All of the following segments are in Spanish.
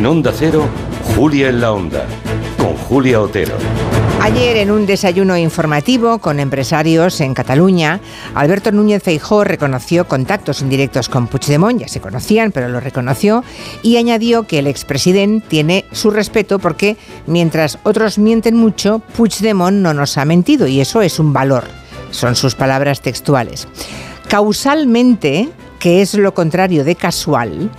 En Onda Cero, Julia en la Onda, con Julia Otero. Ayer en un desayuno informativo con empresarios en Cataluña, Alberto Núñez Feijó reconoció contactos indirectos con Puigdemont, ya se conocían, pero lo reconoció, y añadió que el expresidente tiene su respeto porque mientras otros mienten mucho, Puigdemont no nos ha mentido y eso es un valor. Son sus palabras textuales. Causalmente, que es lo contrario de casual,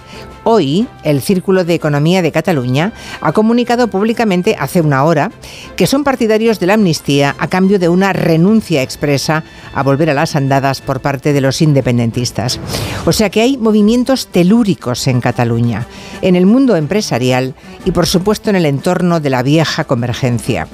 Hoy, el Círculo de Economía de Cataluña ha comunicado públicamente hace una hora que son partidarios de la amnistía a cambio de una renuncia expresa a volver a las andadas por parte de los independentistas. O sea que hay movimientos telúricos en Cataluña, en el mundo empresarial y por supuesto en el entorno de la vieja convergencia.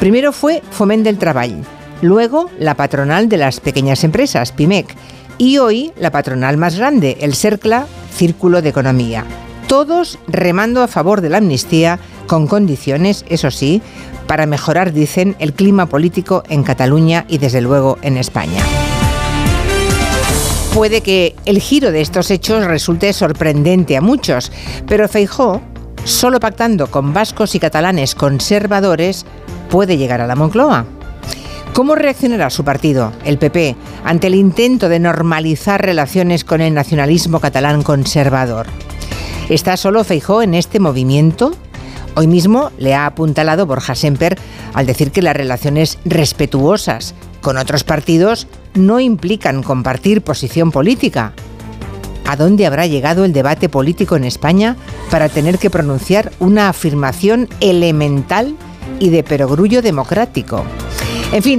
Primero fue Foment del Treball, luego la patronal de las pequeñas empresas, PIMEC, y hoy la patronal más grande, el CERCLA, Círculo de Economía. Todos remando a favor de la amnistía, con condiciones, eso sí, para mejorar, dicen, el clima político en Cataluña y desde luego en España. Puede que el giro de estos hechos resulte sorprendente a muchos, pero Feijó, solo pactando con vascos y catalanes conservadores, puede llegar a la Moncloa. ¿Cómo reaccionará su partido, el PP, ante el intento de normalizar relaciones con el nacionalismo catalán conservador? ¿Está solo Feijó en este movimiento? Hoy mismo le ha apuntalado Borja Semper al decir que las relaciones respetuosas con otros partidos no implican compartir posición política. ¿A dónde habrá llegado el debate político en España para tener que pronunciar una afirmación elemental y de perogrullo democrático? En fin,